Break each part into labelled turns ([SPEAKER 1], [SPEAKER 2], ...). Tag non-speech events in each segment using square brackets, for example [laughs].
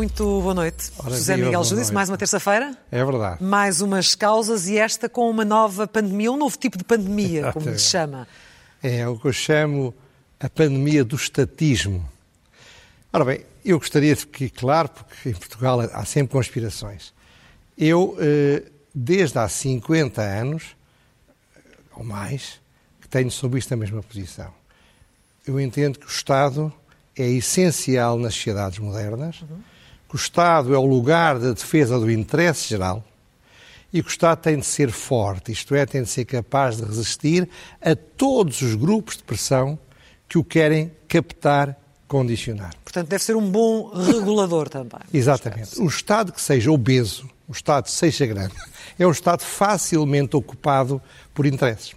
[SPEAKER 1] Muito boa noite.
[SPEAKER 2] Ora,
[SPEAKER 1] José
[SPEAKER 2] viva,
[SPEAKER 1] Miguel Judice, mais uma terça-feira.
[SPEAKER 2] É verdade.
[SPEAKER 1] Mais umas causas e esta com uma nova pandemia, um novo tipo de pandemia, como se chama.
[SPEAKER 2] É o que eu chamo a pandemia do estatismo. Ora bem, eu gostaria de que, claro, porque em Portugal há sempre conspirações. Eu, eh, desde há 50 anos, ou mais, que tenho sobre isto a mesma posição. Eu entendo que o Estado é essencial nas sociedades modernas, que o Estado é o lugar da defesa do interesse geral e que o Estado tem de ser forte, isto é, tem de ser capaz de resistir a todos os grupos de pressão que o querem captar, condicionar.
[SPEAKER 1] Portanto, deve ser um bom regulador também.
[SPEAKER 2] Exatamente. O Estado que seja obeso, o Estado que seja grande, é um Estado facilmente ocupado por interesses.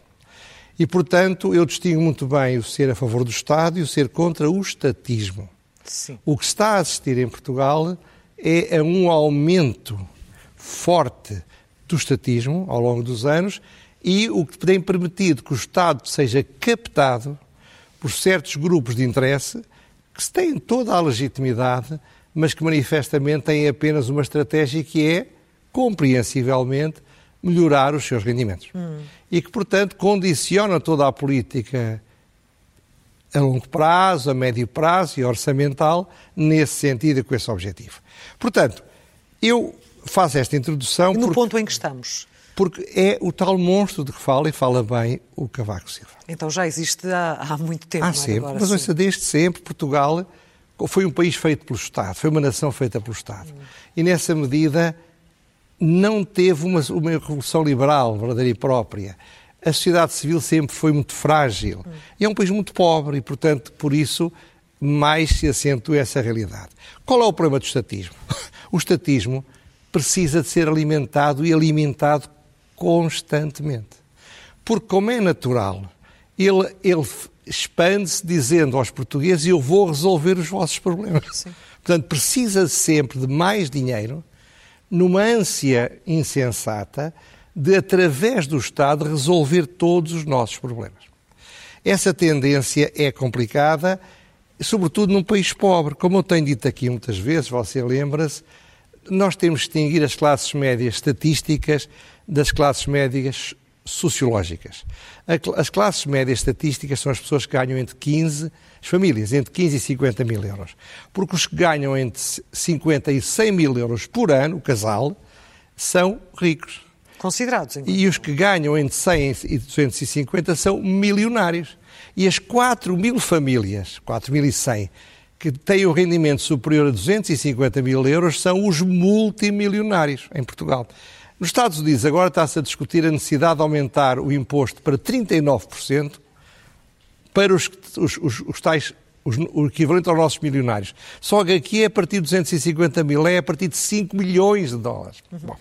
[SPEAKER 2] E, portanto, eu distingo muito bem o ser a favor do Estado e o ser contra o estatismo.
[SPEAKER 1] Sim.
[SPEAKER 2] O que está a assistir em Portugal é a um aumento forte do estatismo ao longo dos anos e o que tem permitido que o Estado seja captado por certos grupos de interesse que têm toda a legitimidade, mas que manifestamente têm apenas uma estratégia que é, compreensivelmente, melhorar os seus rendimentos. E que, portanto, condiciona toda a política a longo prazo, a médio prazo e orçamental nesse sentido e com esse objetivo. Portanto, eu faço esta introdução
[SPEAKER 1] E no
[SPEAKER 2] porque,
[SPEAKER 1] ponto em que estamos?
[SPEAKER 2] porque é o tal monstro de que fala e fala bem o Cavaco Silva.
[SPEAKER 1] Então já existe há, há muito tempo.
[SPEAKER 2] Há
[SPEAKER 1] não é?
[SPEAKER 2] sempre,
[SPEAKER 1] Agora
[SPEAKER 2] mas
[SPEAKER 1] sim.
[SPEAKER 2] ouça, desde sempre Portugal foi um país feito pelo Estado, foi uma nação feita pelo Estado. E nessa medida não teve uma, uma revolução liberal verdadeira e própria. A sociedade civil sempre foi muito frágil. E é um país muito pobre e, portanto, por isso mais se acentua essa realidade. Qual é o problema do estatismo? [laughs] O estatismo precisa de ser alimentado e alimentado constantemente. Porque, como é natural, ele, ele expande-se dizendo aos portugueses: Eu vou resolver os vossos problemas.
[SPEAKER 1] Sim.
[SPEAKER 2] Portanto, precisa sempre de mais dinheiro, numa ânsia insensata de, através do Estado, resolver todos os nossos problemas. Essa tendência é complicada, sobretudo num país pobre. Como eu tenho dito aqui muitas vezes, você lembra-se, nós temos de distinguir as classes médias estatísticas das classes médias sociológicas. As classes médias estatísticas são as pessoas que ganham entre 15, as famílias, entre 15 e 50 mil euros. Porque os que ganham entre 50 e 100 mil euros por ano, o casal, são ricos.
[SPEAKER 1] Considerados.
[SPEAKER 2] E os que ganham entre 100 e 250 são milionários. E as 4 mil famílias, 4.100, que têm o rendimento superior a 250 mil euros são os multimilionários em Portugal. Nos Estados Unidos agora está-se a discutir a necessidade de aumentar o imposto para 39% para os, os, os, os tais, os- o equivalente aos nossos milionários. Só que aqui é a partir de 250 mil, é a partir de 5 milhões de dólares. Bom.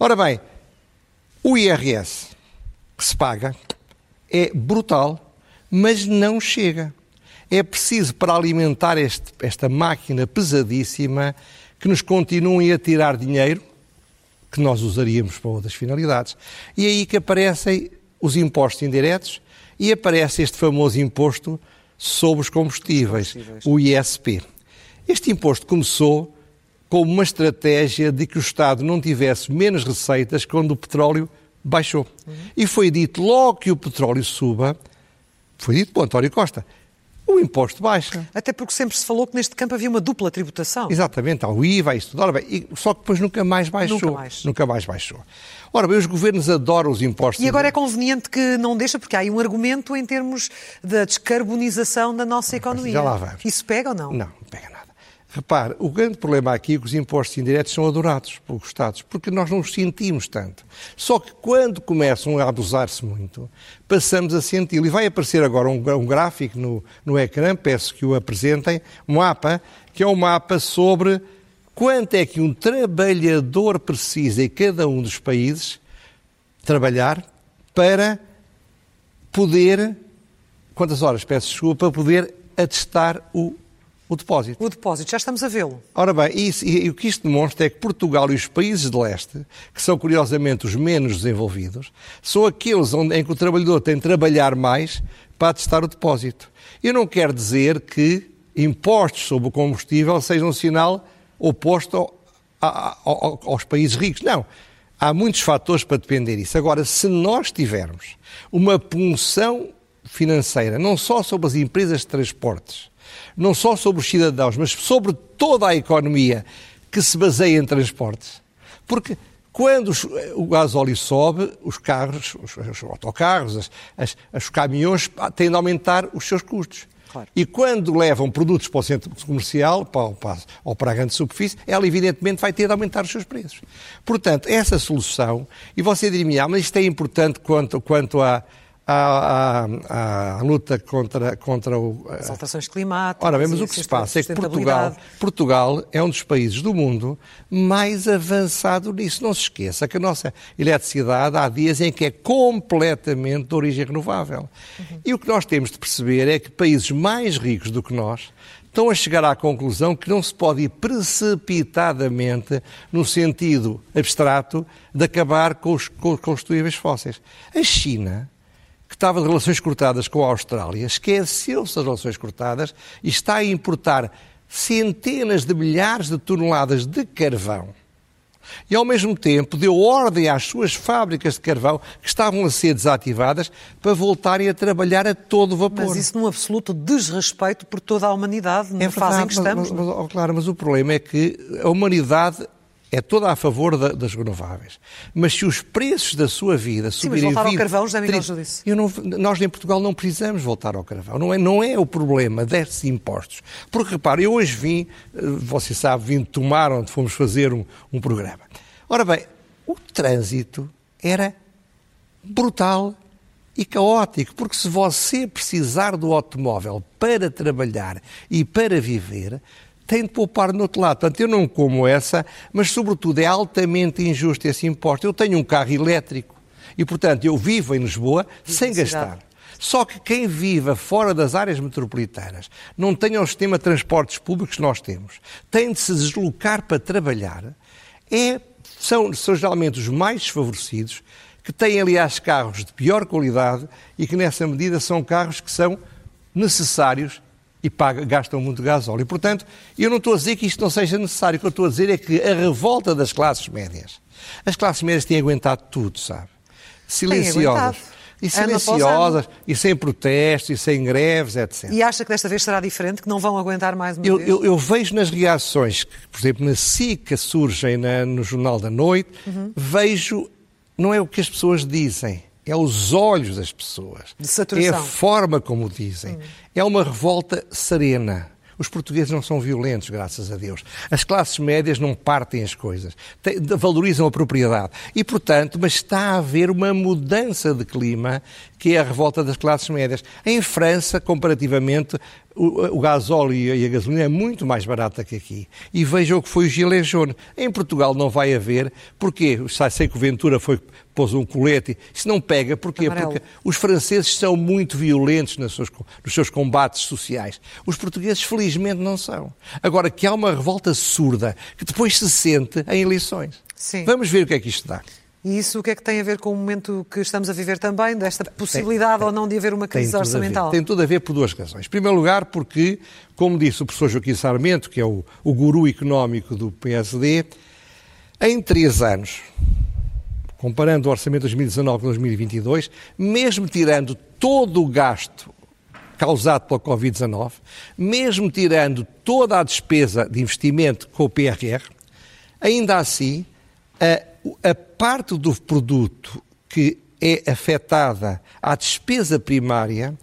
[SPEAKER 2] Ora bem, o IRS que se paga é brutal, mas não chega. É preciso, para alimentar este- esta máquina pesadíssima, que nos continuem a tirar dinheiro, que nós usaríamos para outras finalidades. E é aí que aparecem os impostos indiretos e aparece este famoso imposto sobre os combustíveis,
[SPEAKER 1] combustíveis.
[SPEAKER 2] o ISP. Este imposto começou como uma estratégia de que o Estado não tivesse menos receitas quando o petróleo baixou. E foi dito logo que o petróleo suba, foi dito por António Costa, o imposto baixa.
[SPEAKER 1] Até porque sempre se falou que neste campo havia uma dupla tributação.
[SPEAKER 2] Exatamente, há o IVA, isso tudo. Ora bem, só que depois nunca mais baixou.
[SPEAKER 1] Nunca mais.
[SPEAKER 2] Nunca mais baixou. Ora bem, os governos adoram os impostos.
[SPEAKER 1] E agora é conveniente que não deixa, porque há aí um argumento em termos da descarbonização da nossa economia.
[SPEAKER 2] já lá vamos.
[SPEAKER 1] Isso pega ou não?
[SPEAKER 2] Não, não pega nada. Repare, o grande problema aqui é que os impostos indiretos são adorados pelos Estados, porque nós não os sentimos tanto. Só que quando começam a abusar-se muito, passamos a senti-lo. E vai aparecer agora um, um gráfico no, no ecrã, peço que o apresentem, um mapa, que é um mapa sobre quanto é que um trabalhador precisa em cada um dos países trabalhar para poder, quantas horas, peço desculpa, para poder atestar o, o depósito.
[SPEAKER 1] O depósito, já estamos a vê-lo.
[SPEAKER 2] Ora bem, isso- e, e o que isto demonstra é que Portugal e os países de leste, que são curiosamente os menos desenvolvidos, são aqueles onde, em que o trabalhador tem de trabalhar mais para atestar o depósito. Eu não quero dizer que impostos sobre o combustível sejam um sinal oposto ao, ao, aos países ricos. Não. Há muitos fatores para depender disso. Agora, se nós tivermos uma punção financeira, não só sobre as empresas de transportes, não só sobre os cidadãos, mas sobre toda a economia que se baseia em transportes. Porque quando os, o gasóleo sobe, os carros, os, os autocarros, as, as, os caminhões têm de aumentar os seus custos. Claro. E quando levam produtos para o centro comercial para, para, ou para a grande superfície, ela evidentemente vai ter de aumentar os seus preços. Portanto, essa solução, e você diria-me, ah, mas isto é importante quanto, quanto a à, à, à, luta contra, contra o,
[SPEAKER 1] as alterações climáticas.
[SPEAKER 2] Ora bem, mas o que se passa é que Portugal, Portugal é um dos países do mundo mais avançado nisso. Não se esqueça que a nossa eletricidade há dias em que é completamente de origem renovável. Uhum. E o que nós temos de perceber é que países mais ricos do que nós estão a chegar à conclusão que não se pode ir precipitadamente no sentido abstrato de acabar com os combustíveis fósseis. A China estava de relações cortadas com a Austrália, esqueceu-se das relações cortadas e está a importar centenas de milhares de toneladas de carvão. E, ao mesmo tempo, deu ordem às suas fábricas de carvão, que estavam a ser desativadas, para voltarem a trabalhar a todo vapor.
[SPEAKER 1] Mas isso num absoluto desrespeito por toda a humanidade, na é fase em que estamos.
[SPEAKER 2] Mas, mas, oh, claro, mas o problema é que a humanidade é toda a favor da, das renováveis. Mas se os preços da sua vida subirem... Sim,
[SPEAKER 1] mas voltar 20, ao carvão, José Miguel Judice.
[SPEAKER 2] nós em Portugal não precisamos voltar ao carvão. Não é, não é o problema desses impostos. Porque, repare, eu hoje vim, eh, você sabe, vim tomar onde fomos fazer um, um programa. Ora bem, o trânsito era brutal e caótico, porque se você precisar do automóvel para trabalhar e para viver, tem de poupar no outro lado. Portanto, eu não como essa, mas, sobretudo, é altamente injusto esse imposto. Eu tenho um carro elétrico e, portanto, eu vivo em Lisboa sem gastar. Só que quem viva fora das áreas metropolitanas, não tenha o sistema de transportes públicos que nós temos, tem de se deslocar para trabalhar, é, são, são geralmente os mais desfavorecidos, que têm, aliás, carros de pior qualidade e que, nessa medida, são carros que são necessários e paga, gastam muito gasóleo. E, portanto, eu não estou a dizer que isto não seja necessário. O que eu estou a dizer é que a revolta das classes médias, as classes médias têm aguentado tudo, sabe? Silenciosas. E silenciosas, e sem protestos, e sem greves, etc.
[SPEAKER 1] E acha que desta vez será diferente, que não vão aguentar mais uma
[SPEAKER 2] eu,
[SPEAKER 1] vez?
[SPEAKER 2] Eu, eu vejo nas reações que, por exemplo, na SICA surgem na, no Jornal da Noite, uhum. vejo, não é o que as pessoas dizem, é os olhos das pessoas.
[SPEAKER 1] É
[SPEAKER 2] a forma como dizem. Hum. É uma revolta serena. Os portugueses não são violentos, graças a Deus. As classes médias não partem as coisas, valorizam a propriedade. E, portanto, mas está a haver uma mudança de clima que é a revolta das classes médias. Em França, comparativamente, o, o gasóleo e a gasolina é muito mais barata que aqui. E vejam o que foi o gilet jaune. Em Portugal não vai haver. Porquê? Sei que o Ventura foi, pôs um colete. Isso não pega. Porquê? Amarelo. Porque os franceses são muito violentos nos seus, nos seus combates sociais. Os portugueses, felizmente, não são. Agora, que há uma revolta surda que depois se sente em eleições. Sim. Vamos ver o que é que isto dá.
[SPEAKER 1] E isso o que é que tem a ver com o momento que estamos a viver também, desta possibilidade tem, ou não de haver uma crise tem orçamental?
[SPEAKER 2] Tem tudo a ver por duas razões. Em primeiro lugar, porque, como disse o professor Joaquim Sarmento, que é o, o guru económico do PSD, em três anos, comparando o orçamento de 2019 com 2022, mesmo tirando todo o gasto causado pela Covid-19, mesmo tirando toda a despesa de investimento com o PRR, ainda assim, a a parte do produto que é afetada à despesa primária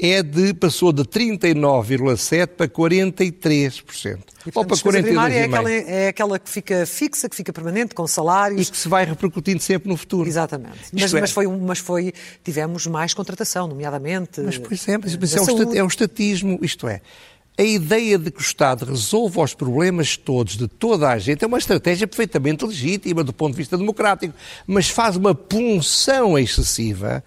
[SPEAKER 2] é de, passou de 39,7% para 43%.
[SPEAKER 1] E, ou para 42,5%. É aquela, é aquela que fica fixa, que fica permanente, com salários.
[SPEAKER 2] E que se vai repercutindo sempre no futuro.
[SPEAKER 1] Exatamente. Mas, é... mas, foi, mas foi, tivemos mais contratação, nomeadamente.
[SPEAKER 2] Mas, por exemplo, mas é, o, é o estatismo, isto é a ideia de que o Estado resolva os problemas todos de toda a gente é uma estratégia perfeitamente legítima do ponto de vista democrático, mas faz uma punção excessiva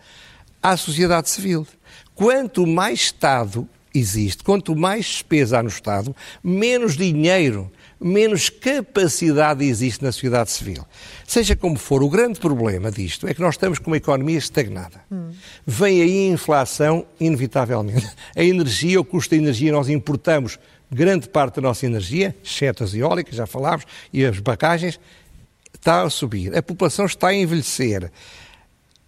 [SPEAKER 2] à sociedade civil. Quanto mais Estado existe, quanto mais despesa há no Estado, menos dinheiro menos capacidade existe na sociedade civil. Seja como for, o grande problema disto é que nós estamos com uma economia estagnada. Hum. Vem aí a inflação, inevitavelmente. A energia, o custo da energia, nós importamos grande parte da nossa energia, exceto as eólicas, já falámos, e as barragens, está a subir. A população está a envelhecer.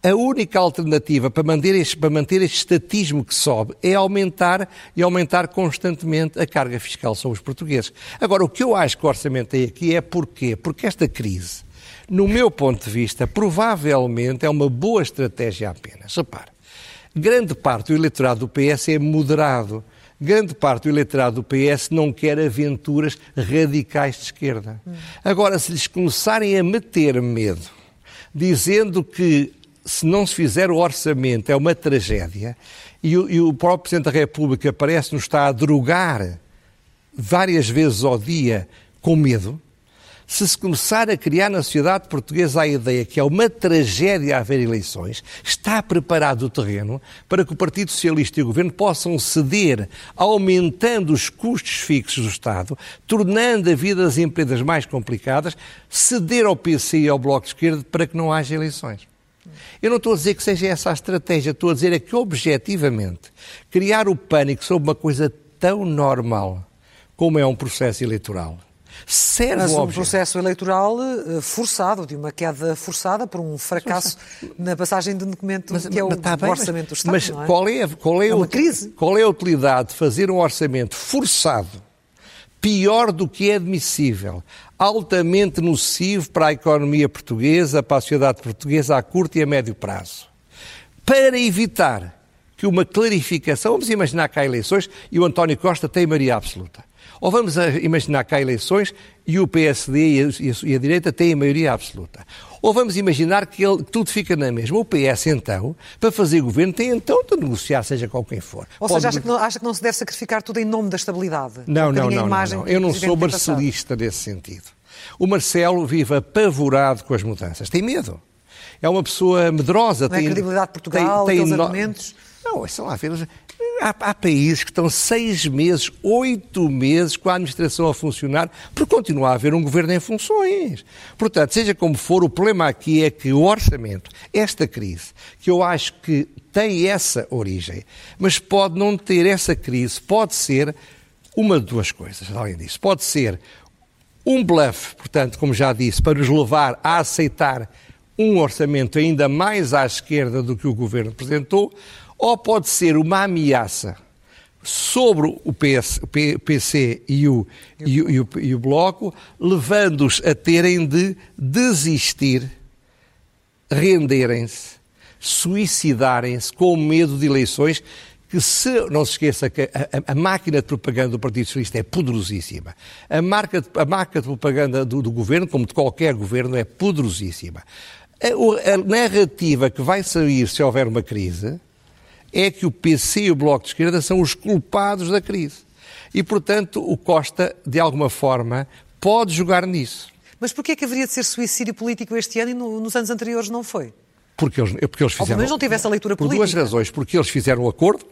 [SPEAKER 2] A única alternativa para manter, este, para manter este estatismo que sobe é aumentar e aumentar constantemente a carga fiscal sobre os portugueses. Agora, o que eu acho que o orçamento tem aqui é porquê? Porque esta crise, no meu ponto de vista, provavelmente é uma boa estratégia apenas. Repare, grande parte do eleitorado do PS é moderado. Grande parte do eleitorado do PS não quer aventuras radicais de esquerda. Agora, se lhes começarem a meter medo, dizendo que se não se fizer o orçamento, é uma tragédia, e o, e o próprio Presidente da República parece-nos estar a drogar várias vezes ao dia com medo, se se começar a criar na sociedade portuguesa a ideia que é uma tragédia haver eleições, está preparado o terreno para que o Partido Socialista e o Governo possam ceder, aumentando os custos fixos do Estado, tornando a vida das empresas mais complicadas, ceder ao PC e ao Bloco de Esquerda para que não haja eleições. Eu não estou a dizer que seja essa a estratégia, estou a dizer é que, objetivamente, criar o pânico sobre uma coisa tão normal como é um processo eleitoral serve
[SPEAKER 1] Mas um processo eleitoral eh, forçado, de uma queda forçada por um fracasso na passagem de um documento mas, que é o tá bem, orçamento do Estado.
[SPEAKER 2] Mas é? Qual, é, qual, é, é uma crise. qual é a utilidade de fazer um orçamento forçado, pior do que é admissível, altamente nocivo para a economia portuguesa, para a sociedade portuguesa a curto e a médio prazo. Para evitar que uma clarificação, vamos imaginar que há eleições e o António Costa tem maioria absoluta. Ou vamos imaginar que há eleições e o PSD e a, direita têm a maioria absoluta. Ou vamos imaginar que, ele, que, tudo fica na mesma. O PS, então, para fazer governo, tem então de negociar, seja qual quem for.
[SPEAKER 1] Ou Pode... seja, acha que, não, acha que, não, se deve sacrificar tudo em nome da estabilidade?
[SPEAKER 2] Não, não, não, não, não. Eu não sou marcelista nesse sentido. O Marcelo vive apavorado com as mudanças. Tem medo. É uma pessoa medrosa.
[SPEAKER 1] Não é
[SPEAKER 2] tem,
[SPEAKER 1] é credibilidade de Portugal, tem, tem no... argumentos...
[SPEAKER 2] Não, são lá, Há, há, países que estão seis meses, oito meses com a administração a funcionar, porque continua a haver um governo em funções. Portanto, seja como for, o problema aqui é que o orçamento, esta crise, que eu acho que tem essa origem, mas pode não ter essa crise, pode ser uma de duas coisas, além disso. Pode ser um bluff, portanto, como já disse, para nos levar a aceitar um orçamento ainda mais à esquerda do que o governo apresentou, ou pode ser uma ameaça sobre o, PS, PC e o, e o, e o, e o Bloco, levando-os a terem de desistir, renderem-se, suicidarem-se com medo de eleições que se, não se esqueça que a, a, máquina de propaganda do Partido Socialista é poderosíssima. A, marca de, a de propaganda do, do, governo, como de qualquer governo, é poderosíssima. A, a narrativa que vai sair se houver uma crise é que o PC e o Bloco de Esquerda são os culpados da crise. E, portanto, o Costa, de alguma forma, pode jogar nisso.
[SPEAKER 1] Mas porquê é que haveria de ser suicídio político este ano e no, nos anos anteriores não foi?
[SPEAKER 2] Porque eles, é porque eles fizeram... Ou
[SPEAKER 1] não tivesse a leitura
[SPEAKER 2] por
[SPEAKER 1] política.
[SPEAKER 2] Por duas razões. Porque eles fizeram o um acordo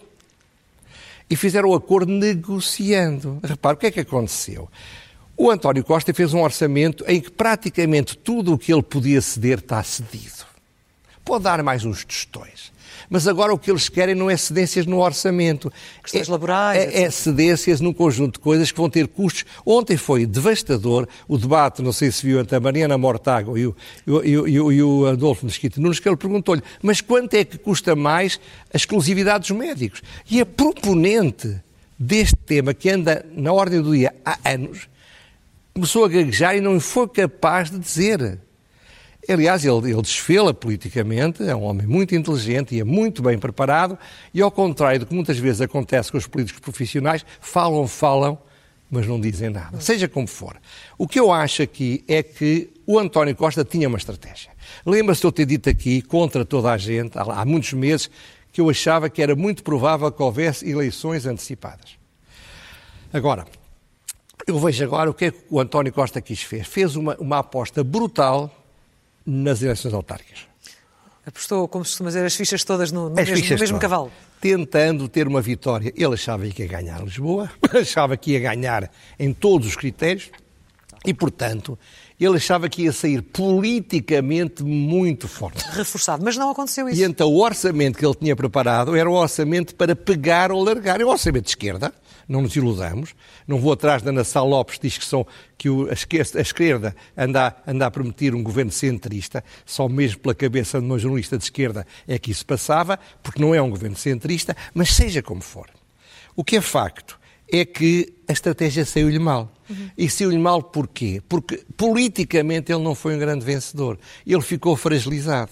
[SPEAKER 2] e fizeram o um acordo negociando. Repare, o que é que aconteceu? O António Costa fez um orçamento em que praticamente tudo o que ele podia ceder está cedido. Pode dar mais uns tostões. Mas agora o que eles querem não é cedências no orçamento.
[SPEAKER 1] Questões é, laborais.
[SPEAKER 2] É, é cedências num conjunto de coisas que vão ter custos. Ontem foi devastador o debate, não sei se viu, entre a Mariana Mortágua e o, e o, e o, e o Adolfo Mesquita Nunes, que ele perguntou-lhe, mas quanto é que custa mais a exclusividade dos médicos? E a proponente deste tema, que anda na ordem do dia há anos, começou a gaguejar e não foi capaz de dizer. Aliás, ele, ele desfila politicamente, é um homem muito inteligente e é muito bem preparado, e ao contrário do que muitas vezes acontece com os políticos profissionais, falam, falam, mas não dizem nada. Seja como for. O que eu acho aqui é que o António Costa tinha uma estratégia. Lembra-se de eu ter dito aqui, contra toda a gente, há, muitos meses, que eu achava que era muito provável que houvesse eleições antecipadas. Agora, eu vejo agora o que é que o António Costa quis fez. Fez uma, uma aposta brutal nas eleições autárquicas.
[SPEAKER 1] Apostou, como se costuma dizer, as fichas todas no, no mesmo, no mesmo cavalo.
[SPEAKER 2] Tentando ter uma vitória. Ele achava que ia ganhar Lisboa, [laughs] achava que ia ganhar em todos os critérios e, portanto, ele achava que ia sair politicamente muito forte.
[SPEAKER 1] Reforçado, mas não aconteceu isso.
[SPEAKER 2] E então o orçamento que ele tinha preparado era um orçamento para pegar ou largar. É um orçamento de esquerda, não nos iludamos. Não vou atrás da Nassau Lopes, diz que, são, que o, a, esquerda, a esquerda anda, anda a prometer um governo centrista, só mesmo pela cabeça de uma jornalista de esquerda é que isso passava, porque não é um governo centrista, mas seja como for. O que é facto é que a estratégia saiu-lhe mal. Uhum. E saiu-lhe mal porquê? Porque politicamente ele não foi um grande vencedor. Ele ficou fragilizado.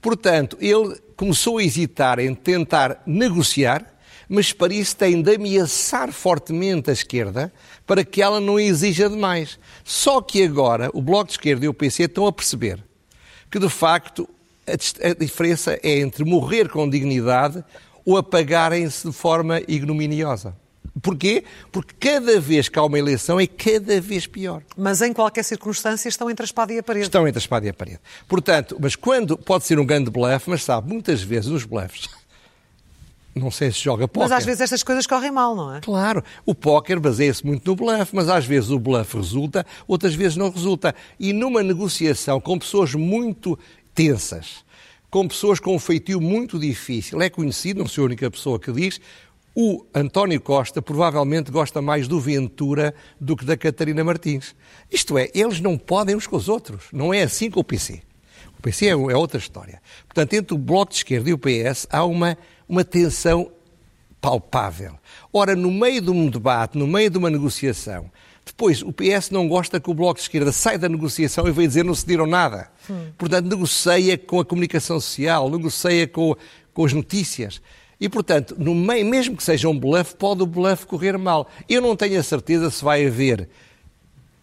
[SPEAKER 2] Portanto, ele começou a hesitar em tentar negociar, mas para isso tem de ameaçar fortemente a esquerda para que ela não exija demais. Só que agora o Bloco de Esquerda e o PC estão a perceber que, de facto, a, diferença é entre morrer com dignidade ou apagarem-se de forma ignominiosa. Porquê? Porque cada vez que há uma eleição é cada vez pior.
[SPEAKER 1] Mas em qualquer circunstância estão entre a espada e a parede.
[SPEAKER 2] Estão entre a espada e a parede. Portanto, mas quando pode ser um grande blefe, mas sabe, muitas vezes nos blefes [laughs] não sei se joga póquer.
[SPEAKER 1] Mas às vezes estas coisas correm mal, não é?
[SPEAKER 2] Claro. O póquer baseia-se muito no bluff, mas às vezes o bluff resulta, outras vezes não resulta. E numa negociação com pessoas muito tensas, com pessoas com um feitio muito difícil, é conhecido, não sou a única pessoa que diz, o António Costa provavelmente gosta mais do Ventura do que da Catarina Martins. Isto é, eles não podem uns com os outros. Não é assim com o PC. O PC é, é outra história. Portanto, entre o Bloco de Esquerda e o PS há uma, uma tensão palpável. Ora, no meio de um debate, no meio de uma negociação, depois o PS não gosta que o Bloco de Esquerda saia da negociação e venha dizer não cederam nada. Hum. Portanto, negocia com a comunicação social, negocia com, com as notícias. E, portanto, no meio, mesmo que seja um bluff, pode o bluff correr mal. Eu não tenho a certeza se vai haver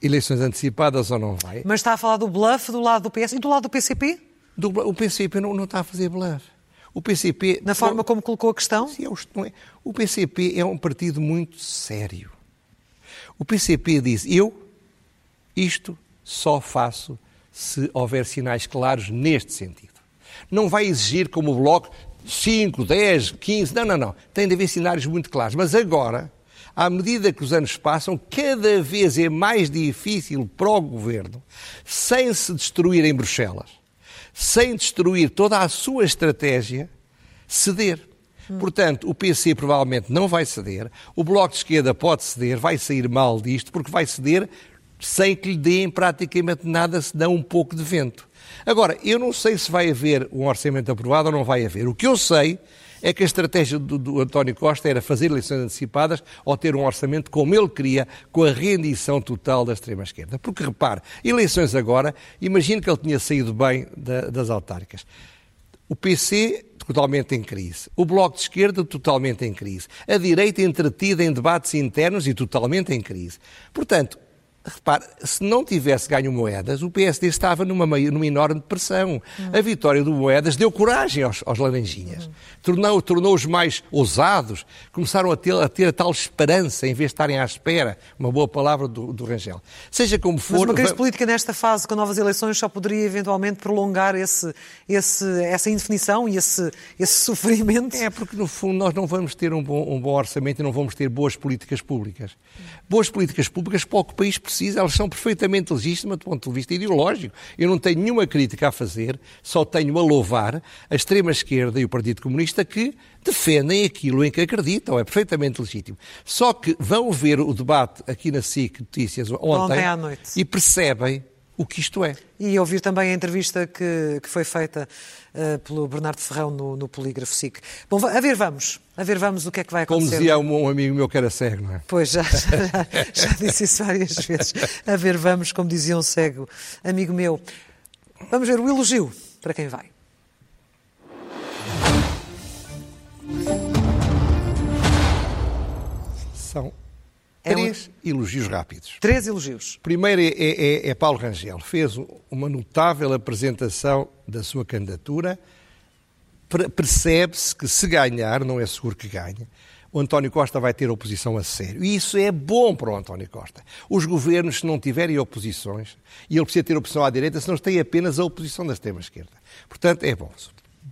[SPEAKER 2] eleições antecipadas ou não vai.
[SPEAKER 1] Mas está a falar do bluff do lado do PS e do lado do PCP?
[SPEAKER 2] Do, o PCP não, não está a fazer bluff. O PCP...
[SPEAKER 1] Na forma como colocou a questão?
[SPEAKER 2] Sim, é, é o PCP é um partido muito sério. O PCP diz, eu isto só faço se houver sinais claros neste sentido. Não vai exigir, como o Bloco, 5, 10, 15. Não, não, não. Tem de haver cenários muito claros. Mas agora, à medida que os anos passam, cada vez é mais difícil para o governo, sem se destruir em Bruxelas, sem destruir toda a sua estratégia, ceder. Hum. Portanto, o PC provavelmente não vai ceder, o Bloco de Esquerda pode ceder, vai sair mal disto, porque vai ceder sem que lhe deem praticamente nada, se dão um pouco de vento. Agora, eu não sei se vai haver um orçamento aprovado ou não vai haver. O que eu sei é que a estratégia do, do, António Costa era fazer eleições antecipadas ou ter um orçamento como ele queria, com a rendição total da extrema-esquerda. Porque, repare, eleições agora, imagino que ele tinha saído bem da, das autárquicas. O PC totalmente em crise. O Bloco de Esquerda totalmente em crise. A direita entretida em debates internos e totalmente em crise. Portanto, Repare, se não tivesse ganho Moedas, o PSD estava numa, numa enorme depressão. Uhum. A vitória do Moedas deu coragem aos, aos laranjinhas. Uhum. Tornou-os tornou mais ousados, começaram a ter, a ter, a tal esperança, em vez de estarem à espera, uma boa palavra do, do Rangel. Seja como for... Mas
[SPEAKER 1] uma crise política nesta fase, com novas eleições, só poderia eventualmente prolongar esse, esse, essa indefinição e esse, esse sofrimento?
[SPEAKER 2] É, porque no fundo nós não vamos ter um bom, um bom orçamento e não vamos ter boas políticas públicas. Boas políticas públicas para o que o país precisa precisa, elas são perfeitamente legítimas do ponto de vista ideológico. Eu não tenho nenhuma crítica a fazer, só tenho a louvar a extrema-esquerda e o Partido Comunista que defendem aquilo em que acreditam, é perfeitamente legítimo. Só que vão ver o debate aqui na SIC Notícias ontem, ontem à noite. e percebem o que isto é.
[SPEAKER 1] E ouvir também a entrevista que, que foi feita uh, pelo Bernardo Ferrão no, no Polígrafo SIC. Bom, a ver vamos, a ver vamos o que é que vai acontecer.
[SPEAKER 2] Como dizia um, um amigo meu que era cego, não é?
[SPEAKER 1] Pois, já, [laughs] já, já disse isso várias vezes. A ver vamos, como dizia um cego amigo meu. Vamos ver o elogio para quem vai.
[SPEAKER 2] São Três é um... elogios rápidos.
[SPEAKER 1] Três elogios.
[SPEAKER 2] Primeiro é, é, é, Paulo Rangel. Fez uma notável apresentação da sua candidatura. Percebe-se que se ganhar, não é seguro que ganhe, o António Costa vai ter oposição a sério. E isso é bom para o António Costa. Os governos, se não tiverem oposições, e ele precisa ter oposição à direita, se não tem apenas a oposição da extrema-esquerda. Portanto, é bom.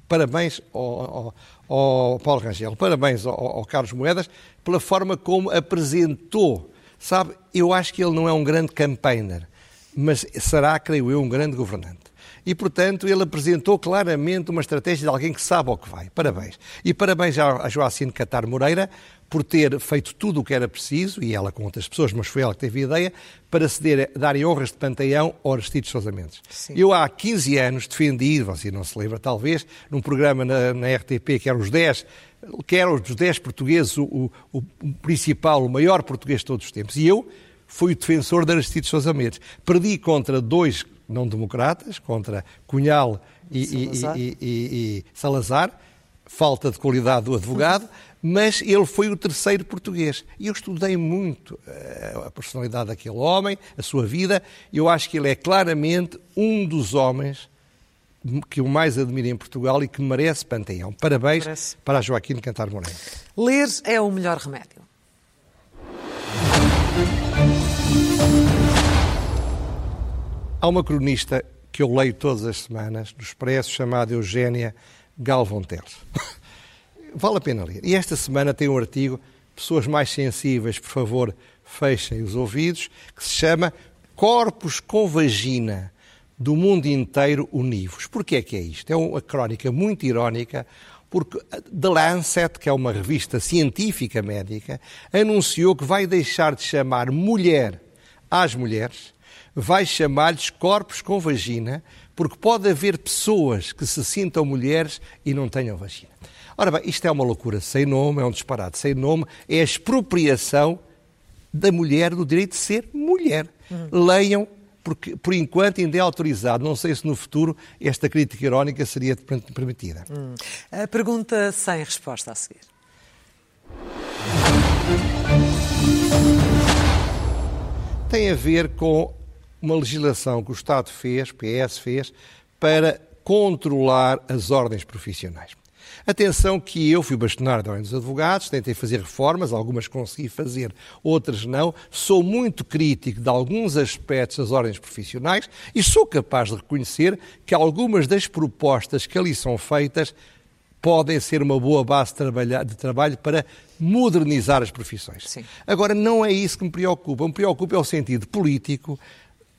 [SPEAKER 2] Parabéns ao, ao, ao Paulo Rangel, parabéns ao, ao Carlos Moedas pela forma como apresentou. Sabe, eu acho que ele não é um grande campaigner, mas será, creio eu, um grande governante. E, portanto, ele apresentou claramente uma estratégia de alguém que sabe ao que vai. Parabéns. E parabéns a Joacine Catar Moreira por ter feito tudo o que era preciso, e ela com outras pessoas, mas foi ela que teve a ideia, para ceder, darem honras de panteão ao Aristides Sousa Mendes. Sim. Eu há 15 anos defendi, você não se lembra talvez, num programa na, na RTP que era os 10 que eram os 10 portugueses o, o, o, principal, o maior português de todos os tempos. E eu fui o defensor de Aristides Sousa Mendes. Perdi contra dois não-democratas, contra Cunhal e Salazar. E, e, e, Salazar, falta de qualidade do advogado, mas ele foi o terceiro português. E eu estudei muito eh, a personalidade daquele homem, a sua vida. Eu acho que ele é claramente um dos homens que eu mais admiro em Portugal e que merece panteão. Parabéns para Joaquim Cantar Moreira.
[SPEAKER 1] Ler é o melhor remédio.
[SPEAKER 2] Há uma cronista que eu leio todas as semanas, do Expresso, chamada Eugénia Galvão Teles. [laughs] vale a pena ler. E esta semana tem um artigo, pessoas mais sensíveis, por favor, fechem os ouvidos, que se chama Corpos com Vagina do mundo inteiro univos. Porquê é que é isto? É uma crónica muito irónica, porque The Lancet, que é uma revista científica médica, anunciou que vai deixar de chamar mulher às mulheres, vai chamar-lhes corpos com vagina, porque pode haver pessoas que se sintam mulheres e não tenham vagina. Ora bem, isto é uma loucura sem nome, é um disparate sem nome, é a expropriação da mulher do direito de ser mulher. Uhum. Leiam porque por enquanto ainda é autorizado. Não sei se no futuro esta crítica irónica seria permitida. Hum.
[SPEAKER 1] A pergunta sem resposta a seguir.
[SPEAKER 2] Tem a ver com uma legislação que o Estado fez, PS fez, para controlar as ordens profissionais. Atenção que eu fui bastonário da Ordem dos Advogados, tentei fazer reformas, algumas consegui fazer, outras não. Sou muito crítico de alguns aspectos das ordens profissionais e sou capaz de reconhecer que algumas das propostas que ali são feitas podem ser uma boa base de, trabalho para modernizar as profissões. Sim. Agora, não é isso que me preocupa. Me preocupa é o sentido político,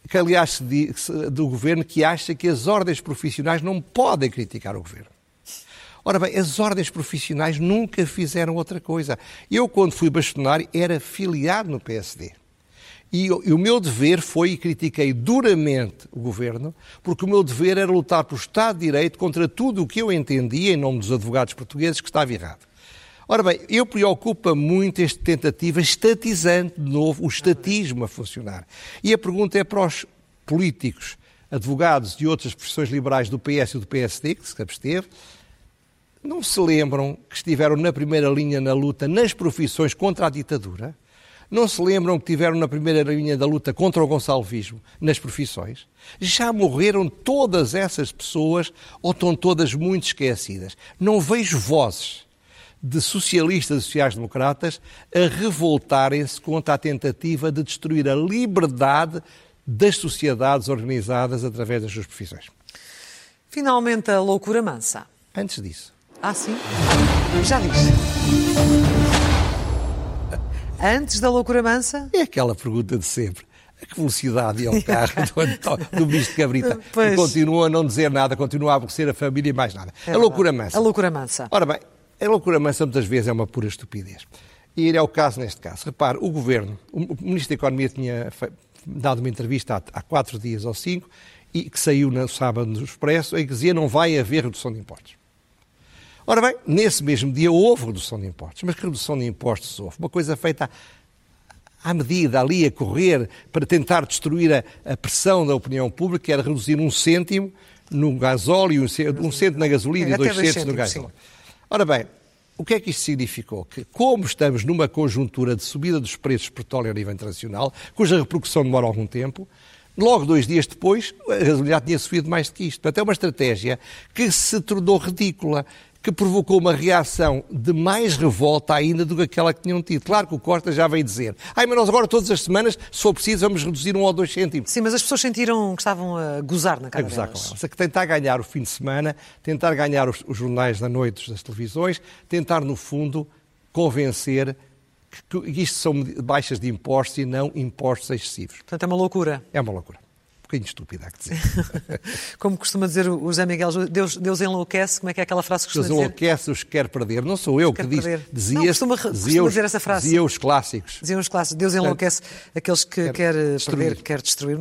[SPEAKER 2] que aliás diz, do governo, que acha que as ordens profissionais não podem criticar o governo. Ora bem, as ordens profissionais nunca fizeram outra coisa. Eu, quando fui bastonário, era filiado no PSD. E, e o meu dever foi, e critiquei duramente o governo, porque o meu dever era lutar pelo Estado de Direito contra tudo o que eu entendia, em nome dos advogados portugueses, que estava errado. Ora bem, eu preocupa muito esta tentativa estatizante, de novo, o estatismo a funcionar. E a pergunta é para os políticos, advogados e outras profissões liberais do PS e do PSD, que se absteve, não se lembram que estiveram na primeira linha na luta nas profissões contra a ditadura? Não se lembram que estiveram na primeira linha da luta contra o gonçalvismo nas profissões? Já morreram todas essas pessoas ou estão todas muito esquecidas? Não vejo vozes de socialistas e sociais-democratas a revoltarem-se contra a tentativa de destruir a liberdade das sociedades organizadas através das suas profissões.
[SPEAKER 1] Finalmente, a loucura mansa.
[SPEAKER 2] Antes disso,
[SPEAKER 1] ah, sim? Já diz. Antes da loucura mansa?
[SPEAKER 2] É aquela pergunta de sempre. A que velocidade ia o carro do, do ministro Cabrita? Pois. Continua a não dizer nada, continua a aborrecer a família e mais nada. É a loucura mansa.
[SPEAKER 1] A loucura mansa.
[SPEAKER 2] Ora bem, a loucura mansa muitas vezes é uma pura estupidez. E ele é o caso neste caso. Repare, o Governo, o Ministro da Economia tinha dado uma entrevista há, há quatro dias ou cinco, e que saiu no sábado no Expresso, em que dizia não vai haver redução de impostos. Ora bem, nesse mesmo dia houve redução de impostos. Mas que redução de impostos houve? Uma coisa feita à medida, ali a correr, para tentar destruir a, a pressão da opinião pública, que era reduzir um cêntimo no gasóleo, um cêntimo na gasolina e dois cêntimos no gasóleo. Ora bem, o que é que isto significou? Que, como estamos numa conjuntura de subida dos preços de petróleo a nível internacional, cuja repercussão demora algum tempo, Logo dois dias depois, a gasolina tinha subido mais do que isto. Portanto, é uma estratégia que se tornou ridícula que provocou uma reação de mais revolta ainda do que aquela que tinham tido. Claro que o Costa já veio dizer, ai, mas nós agora todas as semanas, se for preciso, vamos reduzir um ou dois cêntimos.
[SPEAKER 1] Sim, mas as pessoas sentiram que estavam a gozar na cara A gozar delas. com
[SPEAKER 2] elas. É que tentar ganhar o fim de semana, tentar ganhar os, os jornais da noite das televisões, tentar, no fundo, convencer que isto são baixas de impostos e não impostos excessivos.
[SPEAKER 1] Portanto, é uma loucura.
[SPEAKER 2] É uma loucura. Bocadinho estúpida, há que dizer. [laughs]
[SPEAKER 1] Como costuma dizer o José Miguel, Deus, Deus enlouquece, como é que é aquela frase que costuma
[SPEAKER 2] Deus
[SPEAKER 1] dizer?
[SPEAKER 2] enlouquece os que quer perder. Não sou eu que
[SPEAKER 1] quer
[SPEAKER 2] diz, dizia,
[SPEAKER 1] Não, costuma-
[SPEAKER 2] dizia,
[SPEAKER 1] costuma
[SPEAKER 2] os,
[SPEAKER 1] dizer essa frase.
[SPEAKER 2] dizia os clássicos.
[SPEAKER 1] Diziam os clássicos, Deus enlouquece aqueles que
[SPEAKER 2] quer
[SPEAKER 1] quer,
[SPEAKER 2] destruir.
[SPEAKER 1] perder, quer destruir.